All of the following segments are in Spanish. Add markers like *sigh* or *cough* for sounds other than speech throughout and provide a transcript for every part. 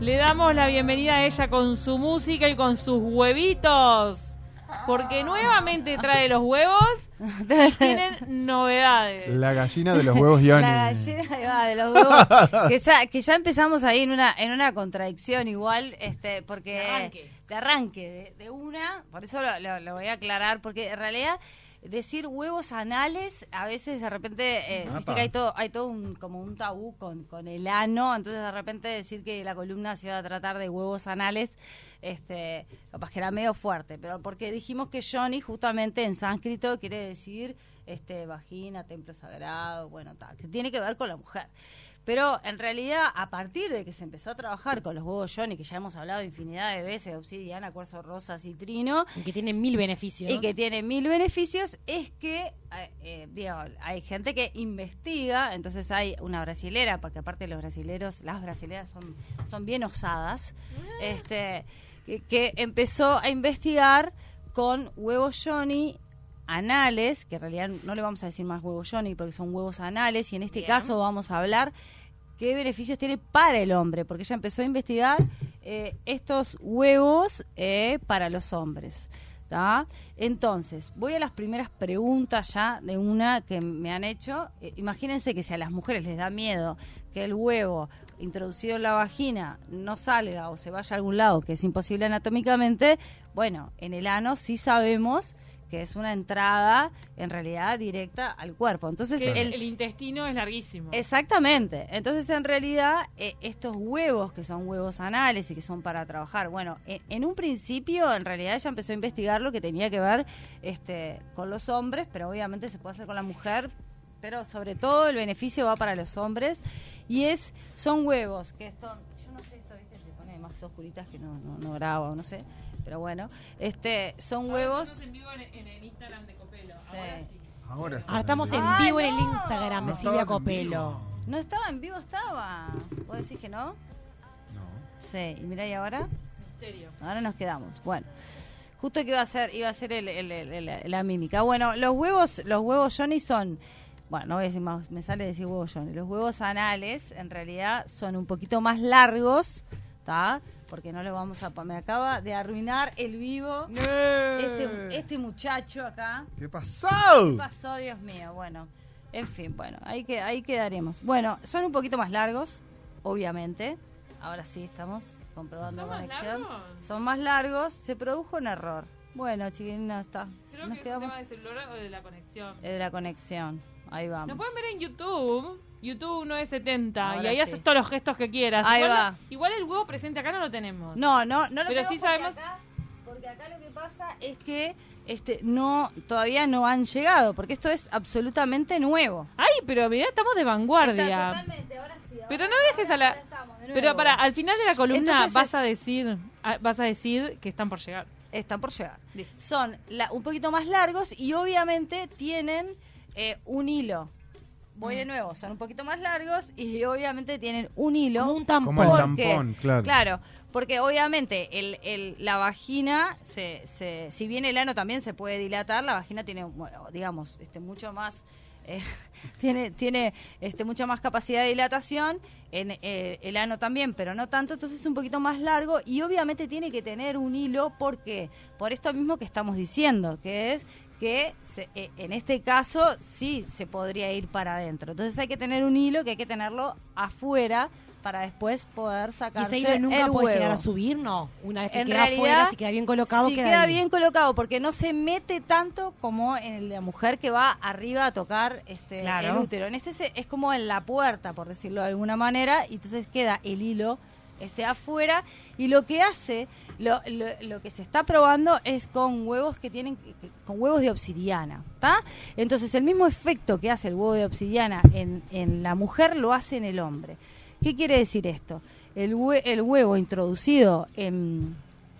Le damos la bienvenida a ella con su música y con sus huevitos. Porque nuevamente trae los huevos y *laughs* tienen novedades. La gallina de los huevos Johnny. La gallina va, de los huevos. que, ya, que ya empezamos ahí en una, en una contradicción igual, este, porque... De arranque. De arranque, de, de una, por eso lo, lo- lo voy a aclarar, porque en realidad decir huevos anales, a veces de repente, eh, viste que hay todo, hay todo un, como un tabú con, con el ano, entonces de repente decir que la columna se iba a tratar de huevos anales, este, capaz que era medio fuerte, pero porque dijimos que Johnny justamente en sánscrito quiere decir este vagina, templo sagrado, bueno, tal, que tiene que ver con la mujer. Pero en realidad, a partir de que se empezó a trabajar con los huevos Johnny, que ya hemos hablado infinidad de veces, obsidiana, cuarzo rosa, citrino, Y que tiene mil beneficios. y que tiene mil beneficios, es que eh, eh, digo, hay gente que investiga, entonces hay una brasilera, porque aparte los brasileros, las brasileras son, son bien osadas, este, que, que empezó a investigar con huevos Johnny anales, que en realidad no le vamos a decir más huevos Johnny porque son huevos anales, y en este Bien. caso vamos a hablar qué beneficios tiene para el hombre, porque ella empezó a investigar eh, estos huevos eh, para los hombres. ¿tá? Entonces, voy a las primeras preguntas ya de una que me han hecho. Eh, imagínense que si a las mujeres les da miedo que el huevo introducido en la vagina no salga o se vaya a algún lado, que es imposible anatómicamente, bueno, en el ano sí sabemos que es una entrada en realidad directa al cuerpo. Entonces, Que el, el, intestino es larguísimo. Exactamente. Entonces, en realidad, eh, estos huevos, que son huevos anales y que son para trabajar, bueno, en, en un principio, en realidad, ella empezó a investigar lo que tenía que ver este, con los hombres, pero obviamente se puede hacer con la mujer, pero sobre todo el beneficio va para los hombres, y es son huevos que son, yo no sé, esto, ¿viste? se pone más oscuritas que no, no, no graba o no sé, pero bueno, este son huevos... en vivo en, el Instagram de Copelo. Sí. Ahora está Ahora estamos en vivo en el. Instagram de No Silvia Copelo. No estaba en vivo, estaba. ¿Vos decís que no? No. Sí, y mira, ¿y ahora? Misterio. Ahora nos quedamos. Bueno, justo que iba a ser, iba a ser el- el- el- el- la mímica. Bueno, los huevos, los huevos Johnny son, bueno, no voy a decir más, me sale decir huevos Johnny. Los huevos anales, en realidad, son un poquito más largos, ¿está? Porque no los vamos a. Me acaba de arruinar el vivo este, este muchacho acá. ¿Qué ¿Qué pasó? pasó, Dios mío? Bueno, en fin, bueno, ahí, que, ahí quedaremos. Bueno, son un poquito más largos, obviamente. Ahora sí estamos comprobando ¿Son la más conexión. largos? Son más largos. Se produjo un error. Bueno, chiquilina, está. Creo Nos que quedamos es un tema de celular o de la conexión. eh, de la conexión. Ahí vamos. Nos pueden ver en YouTube. YouTube 970 Ahora y ahí sí. haces todos los gestos que quieras. Ahí igual, va. igual el huevo presente acá no lo tenemos. No, no, no lo Pero tenemos sí sabemos- acá- porque acá lo que pasa es que este no todavía no han llegado, porque esto es absolutamente nuevo. Ay, pero mirá, estamos de vanguardia. Está totalmente, ahora sí, ahora- Pero no dejes a la- ahora estamos de Pero para, al final de la columna Entonces vas es- a decir ah, vas a decir que están por llegar. Están por llegar. Son la- un poquito más largos y obviamente tienen eh, un hilo. Voy Mm. de nuevo, son un poquito más largos y *laughs* obviamente tienen un hilo. Como un tampón. Como el ¿Por tampón, claro. Claro, porque obviamente el, el- la vagina, se, se- si bien el ano también se puede dilatar, la vagina tiene, digamos, este, mucho más, eh, *laughs* tiene, tiene este, mucha más capacidad de dilatación, en, eh, el ano también, pero no tanto, entonces es un poquito más largo y obviamente tiene que tener un hilo, ¿por qué? Por esto mismo que estamos diciendo, que es que se- eh, en este caso sí se podría ir para adentro. Entonces hay que tener un hilo que hay que tenerlo afuera para después poder Y sacarse ese hilo nunca el puede huevo. llegar a subir, ¿no? Una vez que En queda realidad, afuera, si queda bien colocado, si queda, queda bien colocado, porque no se mete tanto como en la mujer que va arriba a tocar este Claro. el útero. En este se- es como en la puerta, por decirlo de alguna manera, y entonces queda el hilo este afuera y lo que hace lo, lo, lo que se está probando es con huevos que tienen con huevos de obsidiana ¿está? entonces el mismo efecto que hace el huevo de obsidiana en, en la mujer lo hace en el hombre ¿qué quiere decir esto? el, hue- el huevo introducido en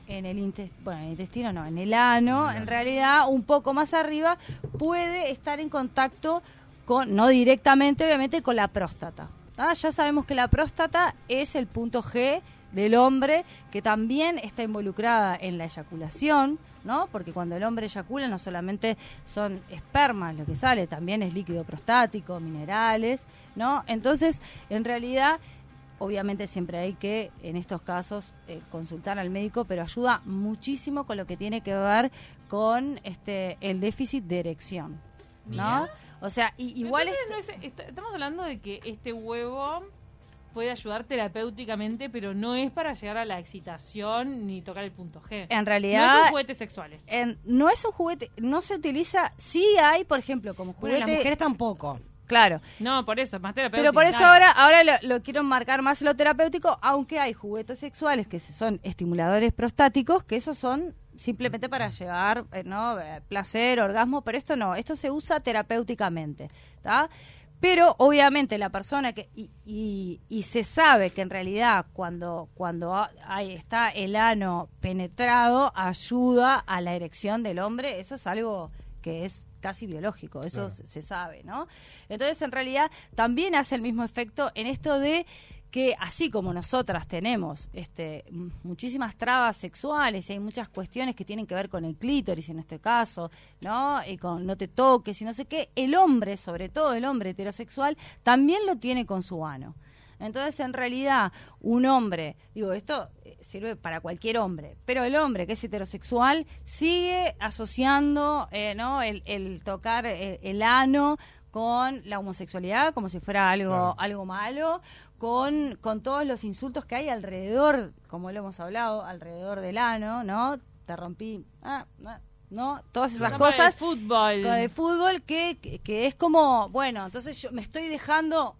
en el intestino, bueno, en el intestino no, en el ano, en realidad un poco más arriba, puede estar en contacto con, no directamente, obviamente, con la próstata. Ah, ya sabemos que la próstata es el punto G del hombre, que también está involucrada en la eyaculación, ¿no? Porque cuando el hombre eyacula no solamente son espermas lo que sale, también es líquido prostático, minerales, ¿no? Entonces, en realidad, obviamente siempre hay que, en estos casos, eh, consultar al médico, pero ayuda muchísimo con lo que tiene que ver con este el déficit de erección, ¿no? Mira. O sea, y, igual Entonces, es- no es- est- estamos hablando de que este huevo puede ayudar terapéuticamente, pero no es para llegar a la excitación ni tocar el punto G. en no realidad son juguetes sexuales. en- no es un juguete, no se utiliza, sí hay, por ejemplo, como Bueno, juguete, las mujeres tampoco. claro, No, por eso, es más terapéutico. Pero por eso Claro. ahora, ahora lo, lo quiero marcar más en lo terapéutico, aunque hay juguetes sexuales que son estimuladores prostáticos, que esos son simplemente para llegar, eh, ¿no? Eh, Placer, orgasmo, pero esto no, esto se usa terapéuticamente, ¿está? Pero obviamente la persona que, y, y- y se sabe que en realidad cuando, cuando ha- hay, está el ano penetrado, ayuda a la erección del hombre, eso es algo que es casi biológico, eso Claro. se sabe, ¿no? Entonces, en realidad, también hace el mismo efecto en esto de que así como nosotras tenemos este, muchísimas trabas sexuales y hay muchas cuestiones que tienen que ver con el clítoris en este caso, ¿no? Y con no te toques y no sé qué, el hombre, sobre todo el hombre heterosexual, también lo tiene con su ano. Entonces, en realidad, un hombre, digo, esto eh, sirve para cualquier hombre, pero el hombre que es heterosexual sigue asociando, eh, ¿no? El, el tocar eh, el ano con la homosexualidad como si fuera algo Claro. algo malo, con, con todos los insultos que hay alrededor, como lo hemos hablado, alrededor del ano, ¿no? Te rompí, ah, ah, ¿no? Todas esas cosas el fútbol. con el fútbol que, que, que es como, bueno, entonces yo me estoy dejando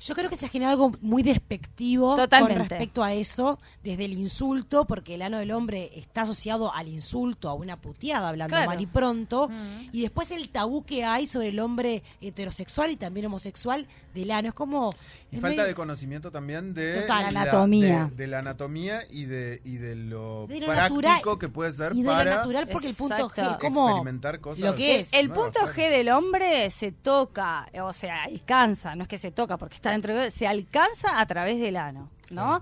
Yo creo que se ha generado algo muy despectivo Totalmente. con respecto a eso, desde el insulto, porque el ano del hombre está asociado al insulto, a una puteada, hablando Claro. mal y pronto, Mm. y después el tabú que hay sobre el hombre heterosexual y también homosexual del ano. Es como... Y es falta medio- de conocimiento también de Total. La anatomía. de, de la anatomía y de, y de lo De lo práctico natural- que puede ser y de para lo natural porque el punto G como experimentar cosas. lo que es. El nuevas, punto claro. G del hombre se toca, o sea, alcanza, no es que se toca porque está dentro de se alcanza a través del ano, ¿no?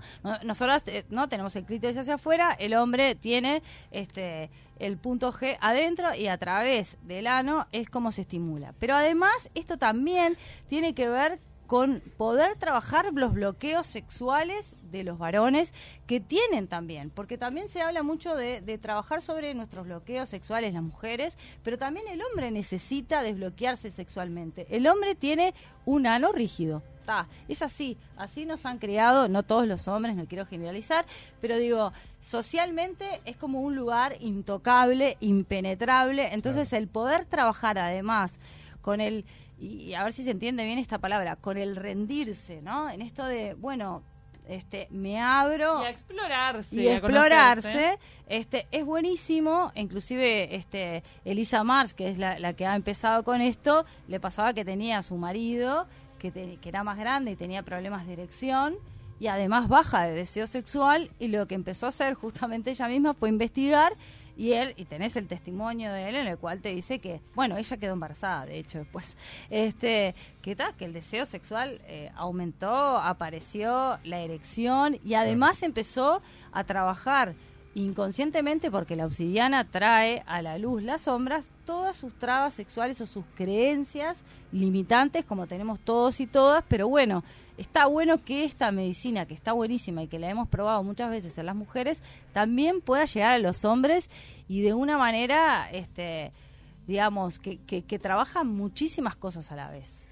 Eh, no tenemos el clítoris hacia afuera, el hombre tiene este el punto G adentro y a través del ano es como se estimula. Pero además esto también tiene que ver con poder trabajar los bloqueos sexuales de los varones que tienen también, porque también se habla mucho de, de trabajar sobre nuestros bloqueos sexuales las mujeres, pero también el hombre necesita desbloquearse sexualmente. El hombre tiene un ano rígido. Ta, es así, así nos han criado, no todos los hombres, no quiero generalizar, pero digo, socialmente es como un lugar intocable, impenetrable, entonces el poder trabajar además con el, y a ver si se entiende bien esta palabra, con el rendirse, ¿no? En esto de, bueno, este, me abro Y a explorarse. y a explorarse este es buenísimo inclusive este Elisa Mars que es la, la que ha empezado con esto le pasaba que tenía a su marido que, te- que era más grande y tenía problemas de erección y además baja de deseo sexual y lo que empezó a hacer justamente ella misma fue investigar y él y tenés el testimonio de él en el cual te dice que bueno ella quedó embarazada de hecho después. Este que tal que el deseo sexual eh, aumentó apareció la erección y además empezó a trabajar inconscientemente porque la obsidiana trae a la luz las sombras todas sus trabas sexuales o sus creencias limitantes como tenemos todos y todas pero bueno está bueno que esta medicina que está buenísima y que la hemos probado muchas veces en las mujeres también pueda llegar a los hombres y de una manera este digamos que, que, que trabaja muchísimas cosas a la vez.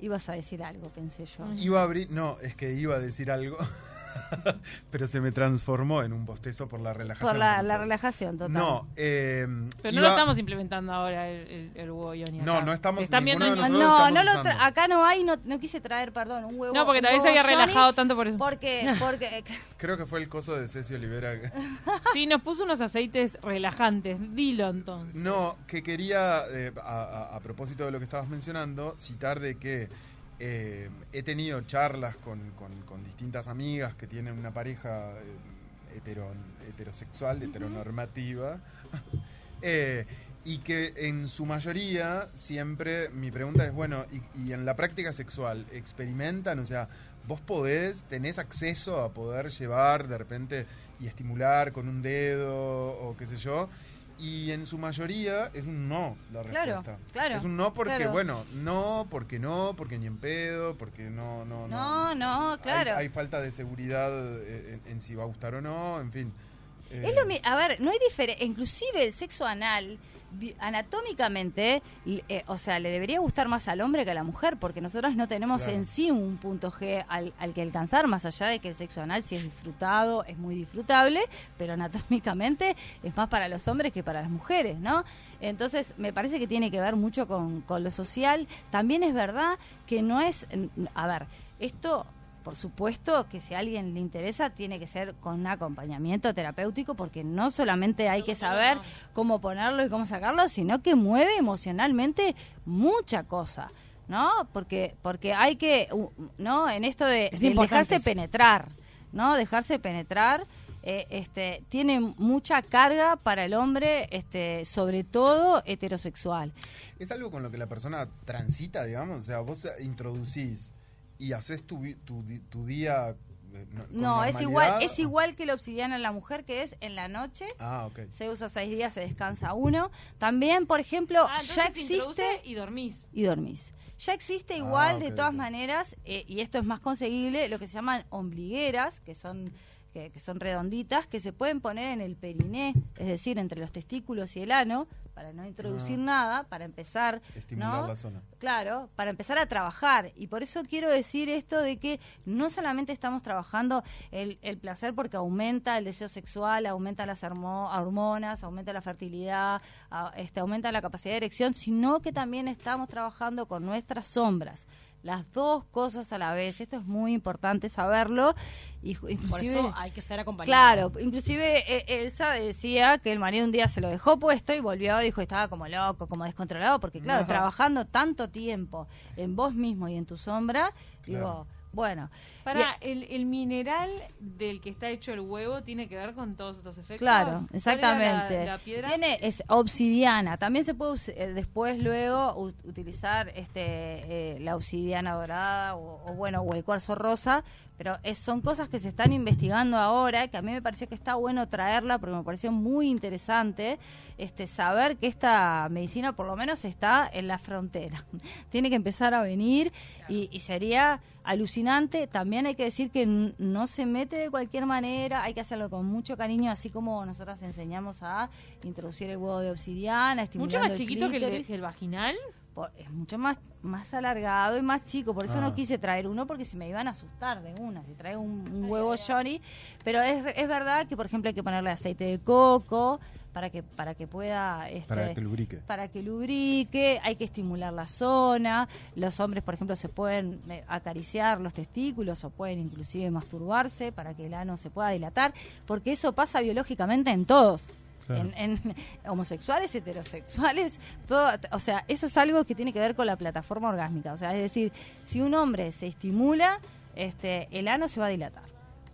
Ibas a decir algo pensé yo. Iba a abrir, no, es que iba a decir algo, *laughs* *laughs* pero se me transformó en un bostezo por la relajación. por la, relajación total No, eh, Pero no iba- lo estamos implementando ahora el, el, el huevo Ioni No, no estamos- Están viendo ninguno de nosotros no, estamos no lo tra- acá no hay, no, no quise traer, perdón, un huevo. No, porque tal vez se había Johnny, relajado tanto por eso. Porque, *laughs* porque, Creo que fue el coso de Ceci Olivera. *laughs* Sí, nos puso unos aceites relajantes. Dilo entonces. No, que quería, eh, a, a- a propósito de lo que estabas mencionando, citar de que eh, he tenido charlas con, con- con distintas amigas que tienen una pareja eh, hetero- heterosexual, heteronormativa, *laughs* eh, y que en su mayoría siempre mi pregunta es, bueno, y, y en la práctica sexual, ¿experimentan? O sea, vos podés, tenés acceso a poder llevar de repente y estimular con un dedo o qué sé yo, Y en su mayoría es un no la Claro, respuesta. claro, Es un no porque, claro. bueno, no, porque no, porque ni en pedo, porque no, no, No, no, claro. Hay, hay falta de seguridad eh, en, en si va a gustar o no, en fin. Eh, Es lo mi- A ver, no hay diferencia. Inclusive el sexo anal, anatómicamente, eh, o sea, le debería gustar más al hombre que a la mujer, porque nosotros no tenemos Claro. en sí un punto G al, al que alcanzar, más allá de que el sexo anal, si es disfrutado, es muy disfrutable, pero anatómicamente es más para los hombres que para las mujeres, ¿no? Entonces, me parece que tiene que ver mucho con, con lo social. También es verdad que no es. A ver, esto por supuesto que si a alguien le interesa tiene que ser con un acompañamiento terapéutico porque no solamente hay que saber cómo ponerlo y cómo sacarlo, sino que mueve emocionalmente mucha cosa. ¿No? Porque porque hay que no en esto de, Es de importante dejarse eso. penetrar, ¿no? Dejarse penetrar eh, este tiene mucha carga para el hombre, este sobre todo heterosexual. Es algo con lo que la persona transita, digamos. O sea, vos introducís y haces tu, vi- tu, di- tu día. eh, no- es igual es igual que la obsidiana en la mujer que es en la noche Ah, ok. se usa seis días, se descansa uno. También, por ejemplo, Ah, ya existe y dormís. y dormís. Ya existe igual, Ah, de ok, todas maneras, eh, y esto es más conseguible, lo que se llaman ombligueras, que son que, que son redonditas, que se pueden poner en el periné, es decir, entre los testículos y el ano, para no introducir Ah. nada, para empezar, Estimular ¿no? la zona. Claro, para empezar a trabajar. Y por eso quiero decir esto de que no solamente estamos trabajando el, el placer porque aumenta el deseo sexual, aumenta las hormo- hormonas, aumenta la fertilidad, a- este, aumenta la capacidad de erección, sino que también estamos trabajando con nuestras sombras. Las dos cosas a la vez. Esto es muy importante saberlo. Y Por eso hay que ser acompañado. Claro, inclusive eh, Elsa decía que el marido un día se lo dejó puesto y volvió, dijo, estaba como loco, como descontrolado, porque claro, Ajá. trabajando tanto tiempo en vos mismo y en tu sombra, digo, bueno. Para el, el mineral del que está hecho el huevo tiene que ver con todos estos efectos. Claro, ¿Cuál era exactamente. La, la piedra? Tiene es obsidiana. También se puede eh, después luego u- utilizar este eh, la obsidiana dorada o, o bueno o el cuarzo rosa, pero es- son cosas que se están investigando ahora que a mí me pareció que está bueno traerla porque me pareció muy interesante este saber que esta medicina por lo menos está en la frontera. *laughs* Tiene que empezar a venir y, y sería alucinante. También hay que decir que no se mete de cualquier manera, hay que hacerlo con mucho cariño, así como nosotros enseñamos a introducir el huevo de obsidiana, estimulando Mucho más el chiquito que el, que el vaginal. Es mucho más más alargado y más chico, por eso Ah. no quise traer uno porque si me iban a asustar de una, si traigo un, un huevo Johnny, pero es, es verdad que por ejemplo hay que ponerle aceite de coco para que para que pueda este, Para que lubrique. para que lubrique, hay que estimular la zona, los hombres por ejemplo se pueden eh, acariciar los testículos o pueden inclusive masturbarse para que el ano se pueda dilatar, porque eso pasa biológicamente en todos. Claro. En, en homosexuales, heterosexuales, todo, o sea, eso es algo que tiene que ver con la plataforma orgásmica. O sea, es decir, si un hombre se estimula, este, el ano se va a dilatar.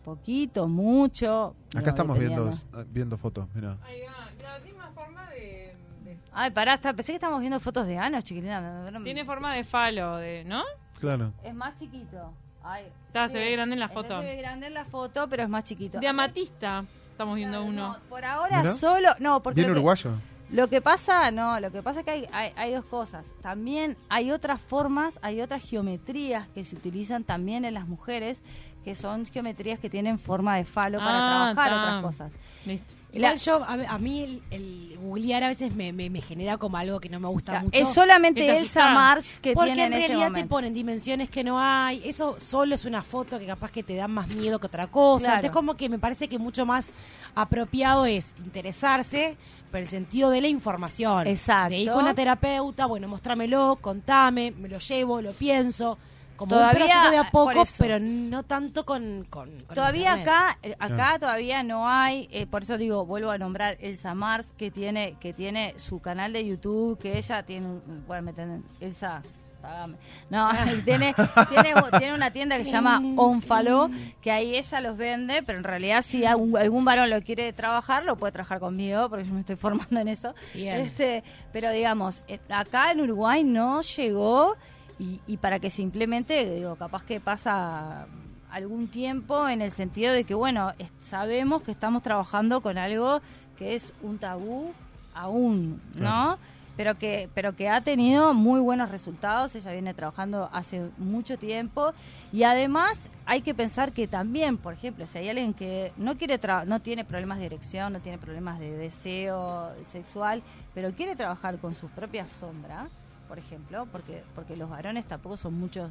Poquito, mucho. Acá estamos viendo, dependiendo. viendo fotos, mira. Ahí va. Claro, tiene más forma de, de- Ay, pará, está- pensé que estábamos viendo fotos de anos, chiquilina. Tiene forma de falo, de, ¿no? Claro. Es más chiquito. Ay, Está, se ve grande en la foto. Se ve grande en la foto, pero es más chiquito. De amatista. Estamos viendo Claro, uno. no, por ahora solo, no, porque Bien lo que- uruguayo. Lo que pasa, no, lo que pasa es que hay, hay, hay dos cosas. También hay otras formas, hay otras geometrías que se utilizan también en las mujeres, que son geometrías que tienen forma de falo para Ah, trabajar otras cosas. Listo. Igual La- yo, a, a mí el, el googlear a veces me, me, me genera como algo que no me gusta mucho. Es solamente ¿Qué te Elsa? Mars que Porque tiene en en este realidad te ponen dimensiones que no hay. Eso solo es una foto que capaz que te da más miedo que otra cosa. Claro. Entonces como que me parece que mucho más apropiado es interesarse por el sentido de la información. Exacto. De ir con una terapeuta, bueno, mostrámelo, contame, me lo llevo, lo pienso. Como Todavía, un proceso de a por poco, pero no tanto con, con, con Todavía acá, eh, acá todavía no hay, eh, por eso digo, vuelvo a nombrar Elsa Mars, que tiene, que tiene su canal de YouTube, que ella tiene, un- bueno, me entienden, Elsa, pagame. No, *laughs* tiene, tiene, tiene una tienda que se llama *laughs* Onfalo, que ahí ella los vende, pero en realidad si algún, algún varón lo quiere trabajar, lo puede trabajar conmigo, porque yo me estoy *laughs* formando en eso. Bien. Este, pero digamos, eh, acá en Uruguay no llegó y, y para que se implemente, digo, capaz que pasa algún tiempo en el sentido de que, bueno, sabemos que estamos trabajando con algo que es un tabú aún, ¿no? Pero que, pero que ha tenido muy buenos resultados, ella viene trabajando hace mucho tiempo y además hay que pensar que también, por ejemplo, si hay alguien que no quiere tra- no tiene problemas de erección, no tiene problemas de deseo sexual, pero quiere trabajar con su propia sombra, por ejemplo, porque porque los varones tampoco son muchos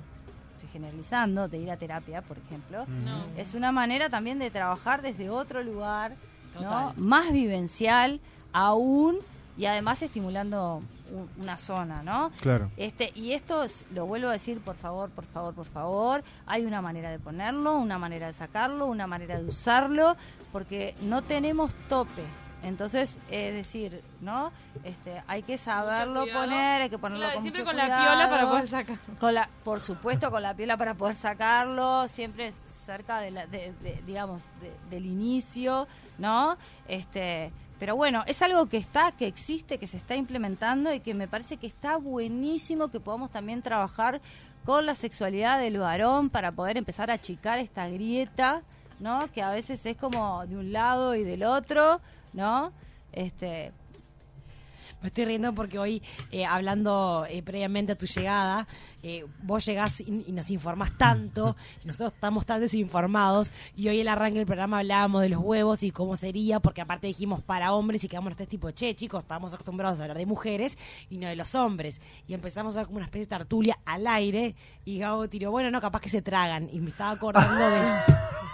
estoy generalizando, de ir a terapia, por ejemplo, No. es una manera también de trabajar desde otro lugar, ¿no? Más vivencial aún y además estimulando una zona, ¿no? Claro. Este, y esto es- lo vuelvo a decir, por favor, por favor, por favor. Hay una manera de ponerlo, una manera de sacarlo, una manera de usarlo, porque no tenemos tope. Entonces, es decir, ¿no? Este, hay que saberlo poner, hay que ponerlo Claro, con siempre mucho con la piola para poder sacar. Con la, por supuesto, con la piola para poder sacarlo, siempre cerca de la, de- de- digamos, de- del inicio, ¿no? Este, pero bueno, es algo que está, que existe, que se está implementando y que me parece que está buenísimo que podamos también trabajar con la sexualidad del varón para poder empezar a achicar esta grieta, ¿no? Que a veces es como de un lado y del otro, ¿no? Este, Me estoy riendo porque hoy, eh, hablando eh, previamente a tu llegada, eh, vos llegás y, y nos informás tanto, *laughs* y nosotros estamos tan desinformados, y hoy el arranque del programa hablábamos de los huevos y cómo sería, porque aparte dijimos para hombres y quedamos este tipo, che, chicos, estamos acostumbrados a hablar de mujeres y no de los hombres. Y empezamos a ver como una especie de tertulia al aire, y Gabo tiró, bueno, no, capaz que se tragan, y me estaba acordando de *laughs*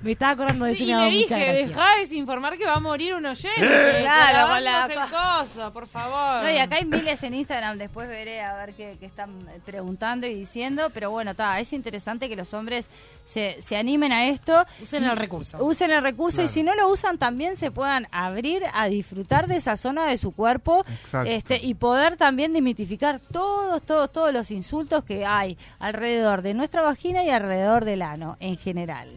me estaba acordando de eso y y me le daba dije, mucha gracia. dejá de desinformar que va a morir un oyente. Claro, con la- el coso, por favor. No, y acá hay miles en Instagram, después veré a ver qué, qué están preguntando y diciendo, pero bueno, está, es interesante que los hombres se, se animen a esto. Usen el recurso. Usen el recurso y si no lo usan también se puedan abrir a disfrutar de esa zona de su cuerpo Exacto. este y poder también desmitificar todos, todos, todos los insultos que hay alrededor de nuestra vagina y alrededor del ano en general.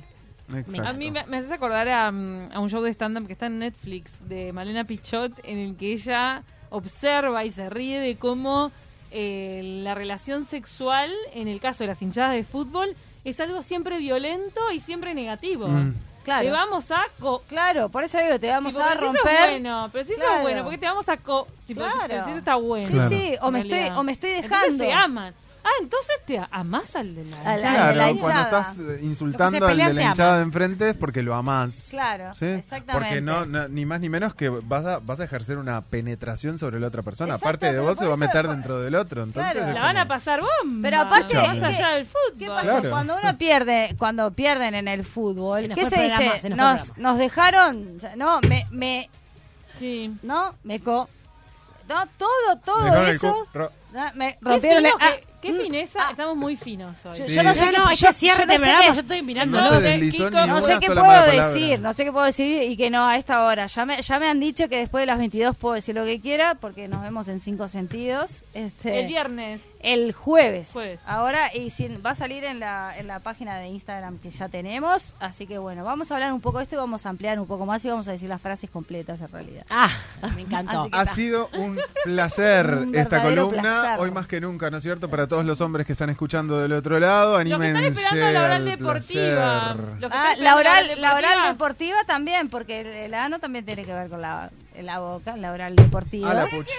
Exacto. A mí me, me haces acordar a, mm, a un show de stand-up que está en Netflix de Malena Pichot, en el que ella observa y se ríe de cómo eh, la relación sexual, en el caso de las hinchadas de fútbol, es algo siempre violento y siempre negativo. Mm. Claro. Te vamos a... co- Claro, por eso digo, te vamos tipo, a pero si eso es romper. bueno, pero si eso Claro. es bueno, porque te vamos a... co- tipo, si- Claro. pero si eso está bueno. Sí, sí, o me estoy o me estoy Entonces dejando. se aman. Ah, entonces te amás al de la hinchada. de la Claro, cuando hinchada. estás eh, insultando al de la hinchada de enfrente es porque lo amás. Claro, ¿sí? exactamente. Porque no, no- ni más ni menos que vas a, vas a ejercer una penetración sobre la otra persona. Aparte de vos, se va a meter dentro del otro. Entonces Claro. es La van a pasar bomba. Pero aparte, más es que- allá del fútbol. ¿Qué pasa? Claro. Cuando uno pierde, cuando pierden en el fútbol, Se ¿qué se programa, dice? se nos Nos, dejaron, no, me, me, Sí. no, me co, no, todo, todo eso, no, me rompieron ah, qué mm, fineza. ah, Estamos muy finos hoy. Yo, Sí. yo no sé No, qué, no, yo- yo el no sé programa, qué- yo estoy mirando. No sé, deslizó Kiko, ni no sé qué sola puedo decir, no sé qué puedo decir y que no a esta hora. Ya me, ya me han dicho que después de las 22 puedo decir lo que quiera porque nos vemos en cinco sentidos. Este, El viernes. El jueves. Jueves. Ahora, y va a salir en la, en la página de Instagram que ya tenemos. Así que bueno, vamos a hablar un poco de esto y vamos a ampliar un poco más y vamos a decir las frases completas en realidad. Ah, *laughs* me encantó. Ha sido un placer *laughs* Un esta columna, placer. hoy más que nunca, ¿no es cierto? Para todos los hombres que están escuchando del otro lado, Los que anímense están esperando la oral al deportiva. Los que Ah, la oral, la oral deportiva. también, porque el, el ano también tiene que ver con la, la boca, la oral deportiva. A la pucha.